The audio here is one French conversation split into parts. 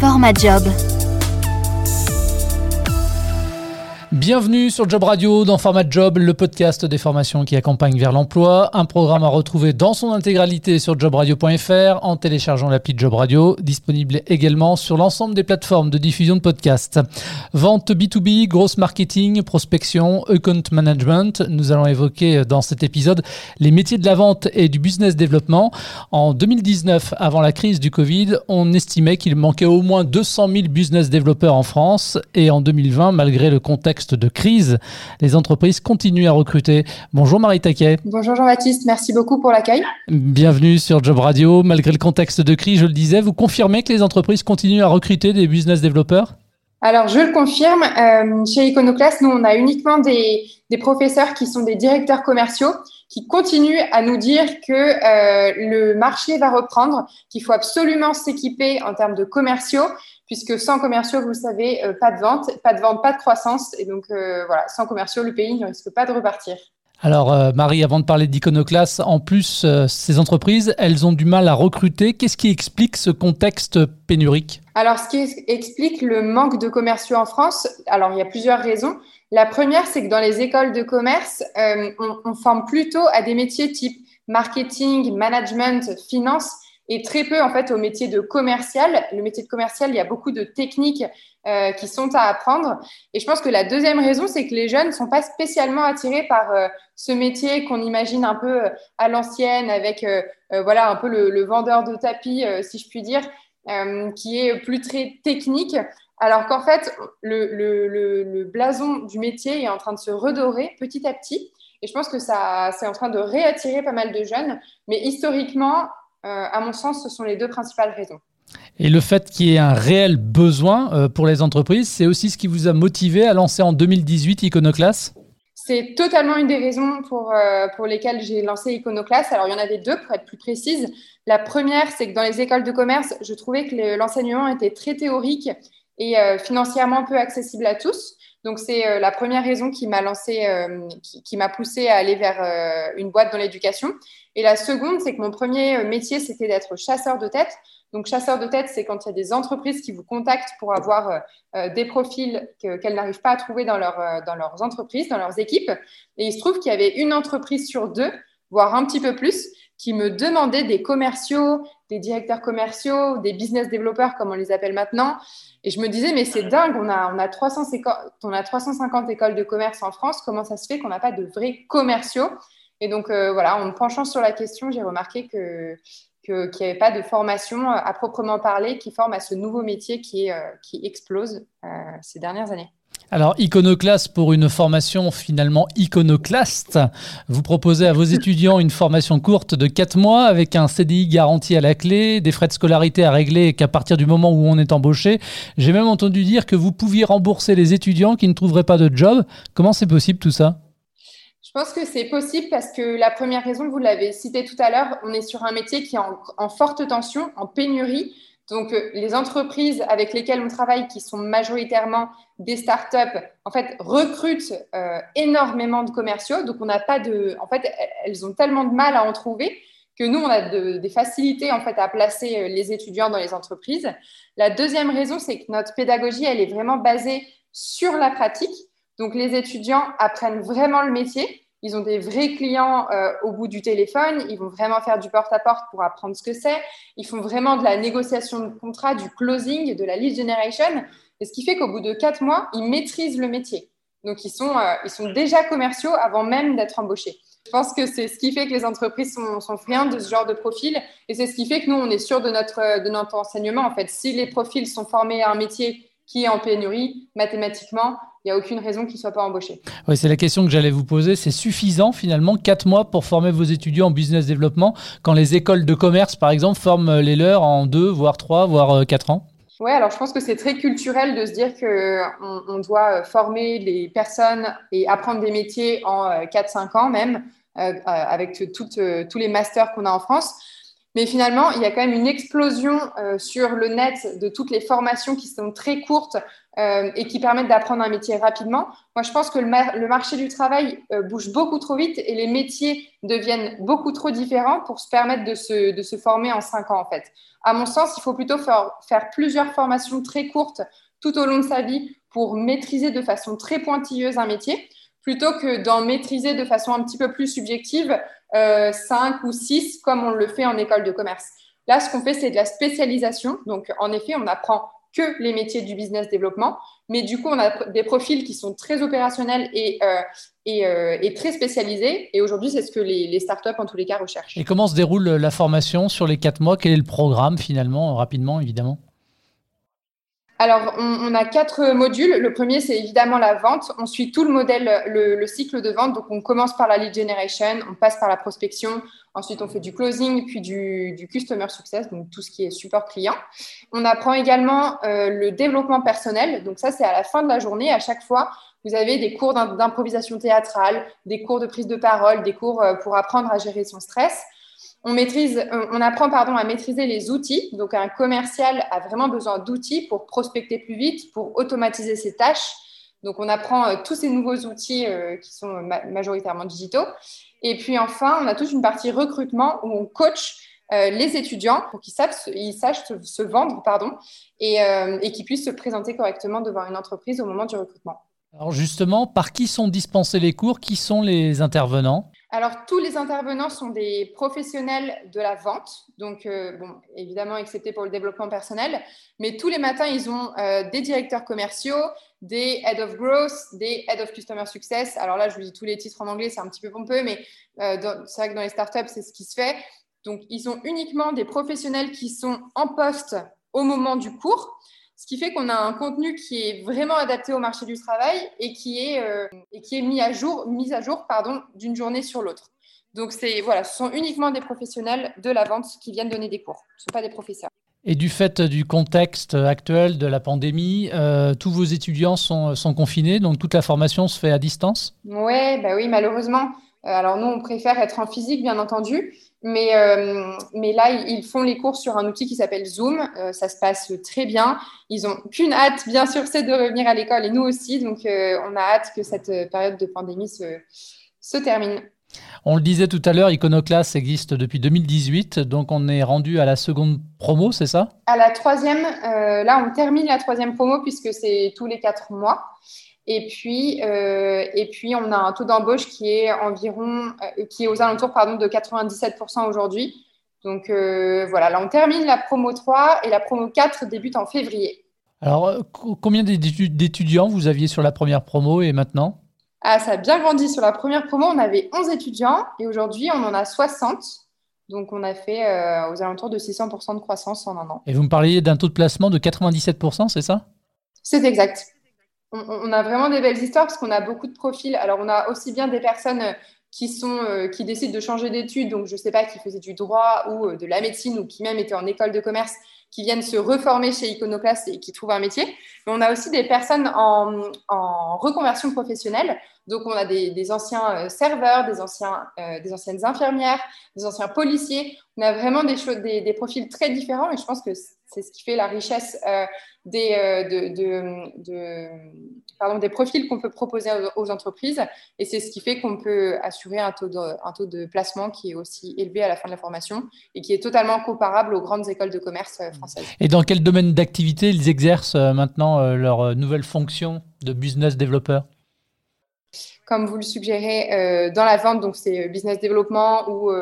Format Job. Bienvenue sur Job Radio dans Format Job, le podcast des formations qui accompagne vers l'emploi. Un programme à retrouver dans son intégralité sur jobradio.fr en téléchargeant l'appli Job Radio, disponible également sur l'ensemble des plateformes de diffusion de podcasts. Vente B2B, grosse marketing, prospection, account management. Nous allons évoquer dans cet épisode les métiers de la vente et du business développement. En 2019, avant la crise du Covid, on estimait qu'il manquait au moins 200 000 business développeurs en France et en 2020, malgré le contexte de crise, les entreprises continuent à recruter. Bonjour Marie Taquet. Bonjour Jean-Baptiste, merci beaucoup pour l'accueil. Bienvenue sur Job Radio. Malgré le contexte de crise, je le disais, vous confirmez que les entreprises continuent à recruter des business développeurs? Alors, je le confirme, euh, chez Iconoclast, nous, on a uniquement des, professeurs qui sont des directeurs commerciaux qui continuent à nous dire que euh, le marché va reprendre, qu'il faut absolument s'équiper en termes de commerciaux puisque sans commerciaux, vous le savez, euh, pas de vente, pas de vente, pas de croissance. Et donc, euh, voilà, sans commerciaux, le pays ne risque pas de repartir. Alors, Marie, avant de parler d'Iconoclast, en plus, ces entreprises, elles ont du mal à recruter. Qu'est-ce qui explique ce contexte pénurique? Alors, ce qui explique le manque de commerciaux en France, alors il y a plusieurs raisons. La première, c'est que dans les écoles de commerce, on, on forme plutôt à des métiers type marketing, management, finance et très peu en fait au métier de commercial. Le métier de commercial, il y a beaucoup de techniques euh, qui sont à apprendre. Et je pense que la deuxième raison, c'est que les jeunes ne sont pas spécialement attirés par euh, ce métier qu'on imagine un peu euh, à l'ancienne, avec voilà un peu le, vendeur de tapis, si je puis dire, qui est plus très technique. Alors qu'en fait, le, le, blason du métier est en train de se redorer petit à petit. Et je pense que ça, c'est en train de réattirer pas mal de jeunes. Mais historiquement, euh, à mon sens, ce sont les deux principales raisons. Et le fait qu'il y ait un réel besoin euh, pour les entreprises, c'est aussi ce qui vous a motivé à lancer en 2018 Iconoclast? C'est totalement une des raisons pour, euh, pour lesquelles j'ai lancé Iconoclast. Alors, il y en avait deux, pour être plus précise. La première, c'est que dans les écoles de commerce, je trouvais que l'enseignement était très théorique et financièrement peu accessible à tous. Donc, c'est la première raison qui m'a lancé, qui, qui m'a poussé à aller vers une boîte dans l'éducation. Et la seconde, c'est que mon premier métier, c'était d'être chasseur de tête. Donc, chasseur de tête, c'est quand il y a des entreprises qui vous contactent pour avoir euh, euh, des profils qu'elles n'arrivent pas à trouver euh, dans leurs entreprises, dans leurs équipes. Et il se trouve qu'il y avait une entreprise sur deux, voire un petit peu plus, qui me demandait des commerciaux, des directeurs commerciaux, des business développeurs, comme on les appelle maintenant. Et je me disais, mais c'est dingue, on a, on, a 300, on a 350 écoles de commerce en France, comment ça se fait qu'on n'a pas de vrais commerciaux? Et donc, euh, voilà, en me penchant sur la question, j'ai remarqué que qu'il n'y avait pas de formation à proprement parler qui forme à ce nouveau métier qui, euh, explose euh, ces dernières années. Alors, Iconoclast pour une formation finalement iconoclaste. Vous proposez à vos étudiants une formation courte de 4 mois avec un CDI garanti à la clé, des frais de scolarité à régler qu'à partir du moment où on est embauché. J'ai même entendu dire que vous pouviez rembourser les étudiants qui ne trouveraient pas de job. Comment c'est possible tout ça? Je pense que c'est possible parce que la première raison, vous l'avez cité tout à l'heure, on est sur un métier qui est en, forte tension, en pénurie. Donc, euh, les entreprises avec lesquelles on travaille, qui sont majoritairement des startups, en fait, recrutent euh, énormément de commerciaux. Donc, on n'a pas de. En fait, elles ont tellement de mal à en trouver que nous, on a des facilités en fait à placer euh, les étudiants dans les entreprises. La deuxième raison, c'est que notre pédagogie, elle est vraiment basée sur la pratique. Donc, les étudiants apprennent vraiment le métier. Ils ont des vrais clients euh, au bout du téléphone. Ils vont vraiment faire du porte-à-porte pour apprendre ce que c'est. Ils font vraiment de la négociation de contrat, du closing, de la lead generation. Et ce qui fait qu'au bout de quatre mois, ils maîtrisent le métier. Donc, ils sont, euh, ils sont déjà commerciaux avant même d'être embauchés. Je pense que c'est ce qui fait que les entreprises sont, sont friandes de ce genre de profil. Et c'est ce qui fait que nous, on est sûr de notre, de notre enseignement. En fait, si les profils sont formés à un métier qui est en pénurie, mathématiquement, il n'y a aucune raison qu'ils ne soient pas embauchés. Oui, c'est la question que j'allais vous poser. C'est suffisant finalement, quatre mois pour former vos étudiants en business développement, quand les écoles de commerce, par exemple, forment les leurs en deux, voire trois, voire euh, quatre ans? Oui, alors je pense que c'est très culturel de se dire qu'on on doit euh, former les personnes et apprendre des métiers en 4-5 euh, ans même, avec toutes, tous les masters qu'on a en France. Mais finalement, il y a quand même une explosion euh, sur le net de toutes les formations qui sont très courtes euh, et qui permettent d'apprendre un métier rapidement. Moi, je pense que le, marché du travail euh, bouge beaucoup trop vite et les métiers deviennent beaucoup trop différents pour se permettre de se, former en cinq ans, en fait. À mon sens, il faut plutôt faire, plusieurs formations très courtes tout au long de sa vie pour maîtriser de façon très pointilleuse un métier plutôt que d'en maîtriser de façon un petit peu plus subjective 5 ou 6 comme on le fait en école de commerce. Là, ce qu'on fait, c'est de la spécialisation. Donc, en effet, on apprend que les métiers du business développement, mais du coup, on a des profils qui sont très opérationnels et, euh, euh, et, très spécialisés. Et aujourd'hui, c'est ce que les, les, startups, en tous les cas, recherchent. Et comment se déroule la formation sur les 4 mois? Quel est le programme, finalement, rapidement, évidemment? Alors, on, a quatre modules. Le premier, c'est évidemment la vente. On suit tout le modèle, le, cycle de vente. Donc, on commence par la lead generation, on passe par la prospection. Ensuite, on fait du closing, puis du, customer success, donc tout ce qui est support client. On apprend également euh, le développement personnel. Donc, ça, c'est à la fin de la journée. À chaque fois, vous avez des cours d'improvisation théâtrale, des cours de prise de parole, des cours euh, pour apprendre à gérer son stress. On, euh, apprend pardon, à maîtriser les outils. Donc, un commercial a vraiment besoin d'outils pour prospecter plus vite, pour automatiser ses tâches. Donc, on apprend euh, tous ces nouveaux outils euh, qui sont majoritairement digitaux. Et puis, enfin, on a toute une partie recrutement où on coach les étudiants pour qu'ils sachent, se, vendre pardon, et, et qu'ils puissent se présenter correctement devant une entreprise au moment du recrutement. Alors justement, par qui sont dispensés les cours? Qui sont les intervenants? Alors, tous les intervenants sont des professionnels de la vente, donc euh, bon, évidemment excepté pour le développement personnel, mais tous les matins, ils ont euh, des directeurs commerciaux, des Head of Growth, des Head of Customer Success. Alors là, je vous dis tous les titres en anglais, c'est un petit peu pompeux, mais euh, c'est vrai que dans les startups, c'est ce qui se fait. Donc, ils ont uniquement des professionnels qui sont en poste au moment du cours ce qui fait qu'on a un contenu qui est vraiment adapté au marché du travail et qui est, euh, et qui est mis à jour, mis à jour pardon, d'une journée sur l'autre. Donc, voilà, ce sont uniquement des professionnels de la vente qui viennent donner des cours. Ce ne sont pas des professeurs. Et du fait du contexte actuel de la pandémie, euh, tous vos étudiants sont, sont, confinés, donc toute la formation se fait à distance? Ouais, bah Oui, malheureusement. Euh, alors nous, on préfère être en physique, bien entendu, mais, euh, mais là, ils font les cours sur un outil qui s'appelle Zoom. Euh, ça se passe très bien. Ils ont qu'une hâte, bien sûr, c'est de revenir à l'école et nous aussi. Donc, on a hâte que cette période de pandémie se, se termine. On le disait tout à l'heure, Iconoclast existe depuis 2018, donc on est rendu à la seconde promo, c'est ça? À la troisième, là on termine la troisième promo puisque c'est tous les quatre mois. Et puis, euh, et puis, on a un taux d'embauche qui est environ, euh, qui est aux alentours pardon, de 97% aujourd'hui. Donc euh, voilà, là on termine la promo 3 et la promo 4 débute en février. Alors, combien d'étudiants vous aviez sur la première promo et maintenant? Ah, ça a bien grandi. Sur la première promo, on avait 11 étudiants et aujourd'hui, on en a 60. Donc, on a fait aux alentours de 600% de croissance en un an. Et vous me parliez d'un taux de placement de 97%, c'est ça? C'est exact on, a vraiment des belles histoires parce qu'on a beaucoup de profils. Alors, on a aussi bien des personnes euh, qui, sont, euh, qui décident de changer d'études, donc je ne sais pas, qui faisaient du droit ou euh, de la médecine ou qui même étaient en école de commerce, qui viennent se reformer chez Iconoclast et qui trouvent un métier. Mais on a aussi des personnes en, reconversion professionnelle. Donc, on a des, anciens serveurs, des, anciens, des anciennes infirmières, des anciens policiers. On a vraiment des, des, profils très différents et je pense que c'est ce qui fait la richesse des, euh, de, des profils qu'on peut proposer aux, entreprises. Et c'est ce qui fait qu'on peut assurer un taux, de, un taux de placement qui est aussi élevé à la fin de la formation et qui est totalement comparable aux grandes écoles de commerce euh, françaises. Et dans quel domaine d'activité ils exercent euh, maintenant leur nouvelle fonction de business developer comme vous le suggérez, dans la vente, donc c'est business développement ou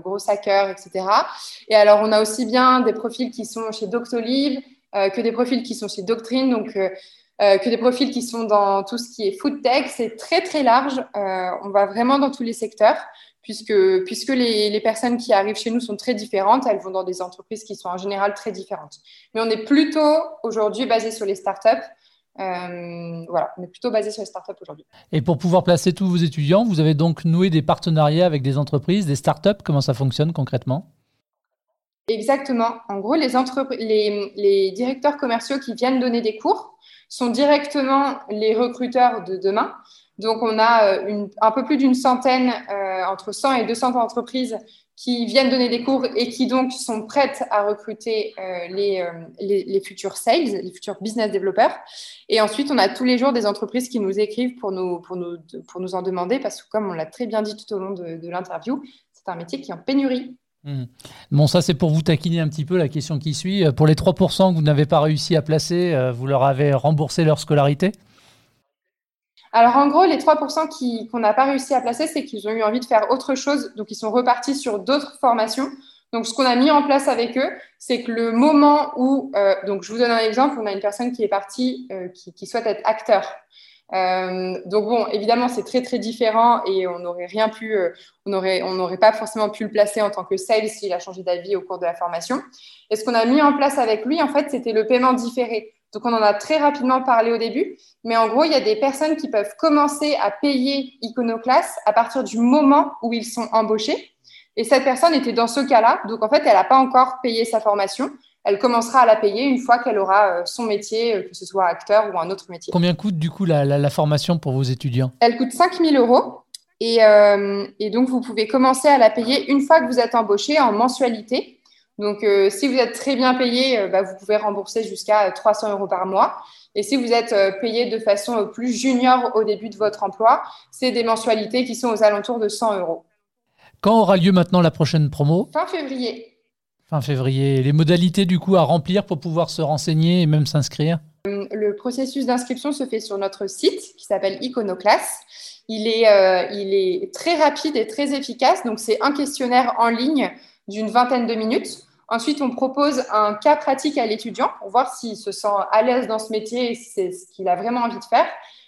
gros hacker, etc. Et alors, on a aussi bien des profils qui sont chez Doctolib, euh, que des profils qui sont chez Doctrine, donc euh, euh, que des profils qui sont dans tout ce qui est food tech. C'est très très large. on va vraiment dans tous les secteurs puisque, puisque les, les, personnes qui arrivent chez nous sont très différentes. Elles vont dans des entreprises qui sont en général très différentes. Mais on est plutôt aujourd'hui basé sur les startups. Euh, voilà, on est plutôt basé sur les startups aujourd'hui. Et pour pouvoir placer tous vos étudiants, vous avez donc noué des partenariats avec des entreprises, des startups? Comment ça fonctionne concrètement? Exactement. En gros, les, les, directeurs commerciaux qui viennent donner des cours sont directement les recruteurs de demain. Donc, on a euh, un peu plus d'une centaine, euh, entre 100 et 200 entreprises qui viennent donner des cours et qui donc sont prêtes à recruter euh, les, euh, les, les, futurs sales, les futurs business développeurs. Et ensuite, on a tous les jours des entreprises qui nous écrivent pour nous, pour nous, pour nous en demander, parce que comme on l'a très bien dit tout au long de, l'interview, c'est un métier qui est en pénurie. Hmm. Bon, ça c'est pour vous taquiner un petit peu la question qui suit. Pour les 3% que vous n'avez pas réussi à placer, euh, vous leur avez remboursé leur scolarité? Alors en gros, les 3% qu'on n'a pas réussi à placer, c'est qu'ils ont eu envie de faire autre chose, donc ils sont repartis sur d'autres formations. Donc ce qu'on a mis en place avec eux, c'est que le moment où, euh, donc je vous donne un exemple, on a une personne qui est partie, euh, qui, souhaite être acteur. Euh, donc bon, évidemment, c'est très très différent et on n'aurait rien pu, on n'aurait on pas forcément pu le placer en tant que sales s'il a changé d'avis au cours de la formation. Et ce qu'on a mis en place avec lui, en fait, c'était le paiement différé. Donc, on en a très rapidement parlé au début, mais en gros, il y a des personnes qui peuvent commencer à payer Iconoclass à partir du moment où ils sont embauchés. Et cette personne était dans ce cas-là. Donc, en fait, elle n'a pas encore payé sa formation. Elle commencera à la payer une fois qu'elle aura euh, son métier, euh, que ce soit acteur ou un autre métier. Combien coûte du coup la, formation pour vos étudiants? Elle coûte 5 000 euros. Et, euh, et donc, vous pouvez commencer à la payer une fois que vous êtes embauché en mensualité. Donc, euh, si vous êtes très bien payé, euh, bah, vous pouvez rembourser jusqu'à 300 euros par mois. Et si vous êtes euh, payé de façon plus junior au début de votre emploi, c'est des mensualités qui sont aux alentours de 100 euros. Quand aura lieu maintenant la prochaine promo? Fin février. Fin février. Les modalités du coup à remplir pour pouvoir se renseigner et même s'inscrire? Le processus d'inscription se fait sur notre site qui s'appelle Iconoclass. Il est, il est très rapide et très efficace. Donc, c'est un questionnaire en ligne d'une vingtaine de minutes Ensuite, on propose un cas pratique à l'étudiant pour voir s'il se sent à l'aise dans ce métier et c'est ce qu'il a vraiment envie de faire.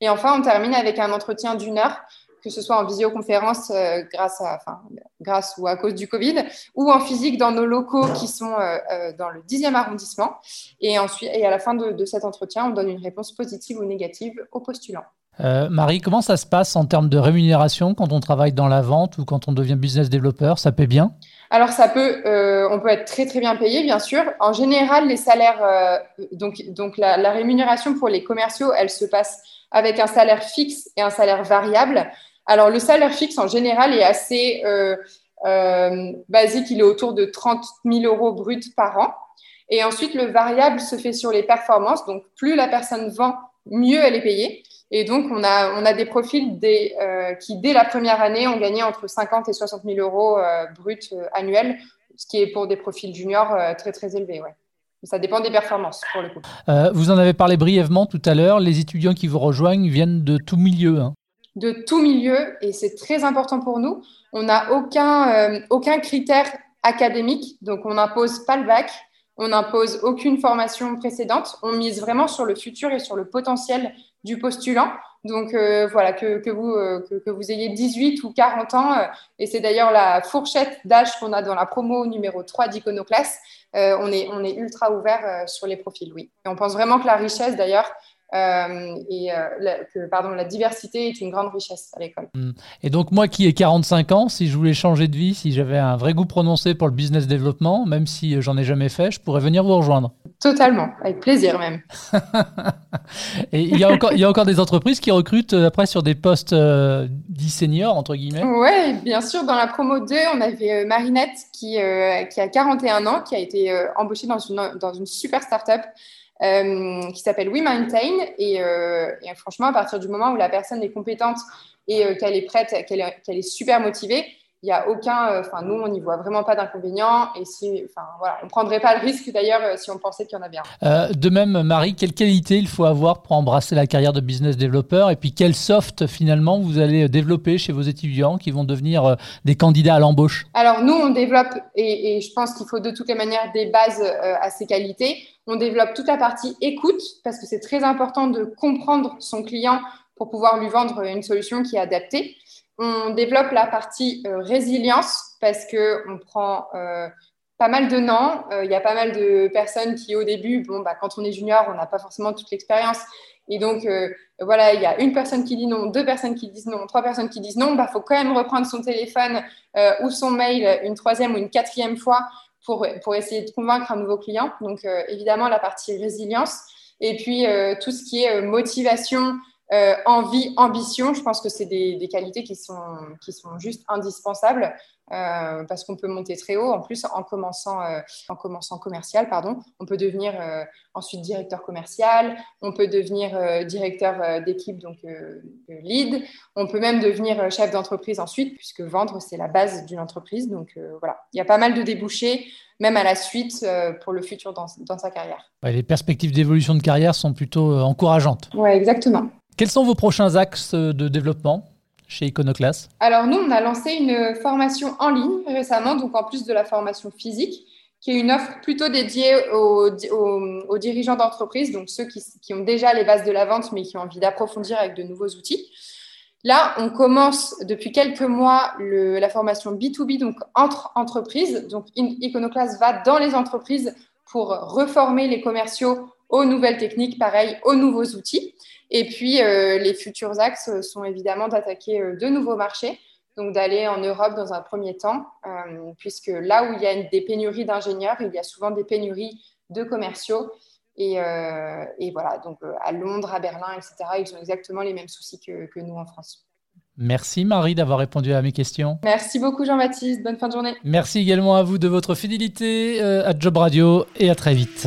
Et enfin, on termine avec un entretien d'une heure, que ce soit en visioconférence euh, grâce, à, enfin, grâce ou à cause du Covid, ou en physique dans nos locaux qui sont euh, euh, dans le 10e arrondissement. Et, ensuite, et à la fin de, de, cet entretien, on donne une réponse positive ou négative au postulant. Marie, comment ça se passe en termes de rémunération quand on travaille dans la vente ou quand on devient business développeur Ça paie bien? Alors, ça peut, euh, on peut être très bien payé, bien sûr. En général, les salaires, euh, donc, donc la, rémunération pour les commerciaux, elle se passe avec un salaire fixe et un salaire variable. Alors, le salaire fixe, en général, est assez euh, basique. Il est autour de 30 000 euros bruts par an. Et ensuite, le variable se fait sur les performances. Donc, plus la personne vend, mieux elle est payée. Et donc, on a, on a des profils des, euh, qui, dès la première année, ont gagné entre 50 et 60 000 euros euh, bruts euh, annuels, ce qui est pour des profils juniors très, très élevé. Ouais. Ça dépend des performances, pour le coup. vous en avez parlé brièvement tout à l'heure. Les étudiants qui vous rejoignent viennent de tout milieu. Hein. De tout milieu, et c'est très important pour nous. On n'a aucun, aucun critère académique, donc on n'impose pas le bac. On n'impose aucune formation précédente. On mise vraiment sur le futur et sur le potentiel du postulant. Donc euh, voilà, que, vous, euh, que, vous ayez 18 ou 40 ans, euh, et c'est d'ailleurs la fourchette d'âge qu'on a dans la promo numéro 3 d'Iconoclass, on, est, on est ultra ouvert sur les profils, oui. Et on pense vraiment que la richesse, d'ailleurs, euh, et euh, la, que pardon, la diversité est une grande richesse à l'école. Hmm. Et donc moi qui ai 45 ans, si je voulais changer de vie, si j'avais un vrai goût prononcé pour le business développement, même si j'en ai jamais fait, je pourrais venir vous rejoindre. Totalement, avec plaisir même. et il y, a encore, il y a encore des entreprises qui recrutent euh, après sur des postes dits seniors, entre guillemets Oui, bien sûr. Dans la promo 2, on avait Marinette qui, qui a 41 ans, qui a été embauchée dans une, dans une super start-up. Euh, qui s'appelle We Maintain. Euh, et, franchement, à partir du moment où la personne est compétente et euh, qu'elle est prête, qu'elle est, super motivée, il n'y a aucun, enfin nous on n'y voit vraiment pas d'inconvénient et si, enfin voilà, on prendrait pas le risque d'ailleurs si on pensait qu'il y en avait un. de même, Marie, quelle qualité il faut avoir pour embrasser la carrière de business développeur? Et puis quel soft finalement vous allez développer chez vos étudiants qui vont devenir des candidats à l'embauche? Alors nous on développe et, et je pense qu'il faut de toutes les manières des bases à ces qualités. On développe toute la partie écoute parce que c'est très important de comprendre son client pour pouvoir lui vendre une solution qui est adaptée. On développe la partie euh, résilience parce que on prend euh, pas mal de non. Euh, il y a pas mal de personnes qui, au début, bon, bah, quand on est junior, on n'a pas forcément toute l'expérience. Et donc, voilà, il y a une personne qui dit non, deux personnes qui disent non, trois personnes qui disent non. Il bah, faut quand même reprendre son téléphone ou son mail une troisième ou une quatrième fois pour, pour essayer de convaincre un nouveau client. Donc, euh, évidemment, la partie résilience. Et puis, euh, tout ce qui est euh, motivation, euh, envie, ambition, je pense que c'est des, qualités qui sont, qui sont juste indispensables euh, parce qu'on peut monter très haut. En plus, en commençant, euh, en commençant commercial, pardon, on peut devenir ensuite directeur commercial, on peut devenir directeur d'équipe, donc lead, on peut même devenir chef d'entreprise ensuite, puisque vendre, c'est la base d'une entreprise. Donc voilà, il y a pas mal de débouchés même à la suite pour le futur dans, dans sa carrière. les perspectives d'évolution de carrière sont plutôt encourageantes. Oui, exactement. Quels sont vos prochains axes de développement chez Iconoclast? Alors nous, on a lancé une formation en ligne récemment, donc en plus de la formation physique, qui est une offre plutôt dédiée aux, dirigeants d'entreprise, donc ceux qui, ont déjà les bases de la vente, mais qui ont envie d'approfondir avec de nouveaux outils. Là, on commence depuis quelques mois la formation B2B, donc entre entreprises. Donc Iconoclast va dans les entreprises pour reformer les commerciaux aux nouvelles techniques, pareil, aux nouveaux outils. Et puis, euh, les futurs axes sont évidemment d'attaquer euh, de nouveaux marchés, donc d'aller en Europe dans un premier temps, euh, puisque là où il y a des pénuries d'ingénieurs, il y a souvent des pénuries de commerciaux. Et, voilà, donc à Londres, à Berlin, etc., ils ont exactement les mêmes soucis que, que nous en France. Merci Marie d'avoir répondu à mes questions. Merci beaucoup Jean-Baptiste, bonne fin de journée. Merci également à vous de votre fidélité à Job Radio et à très vite.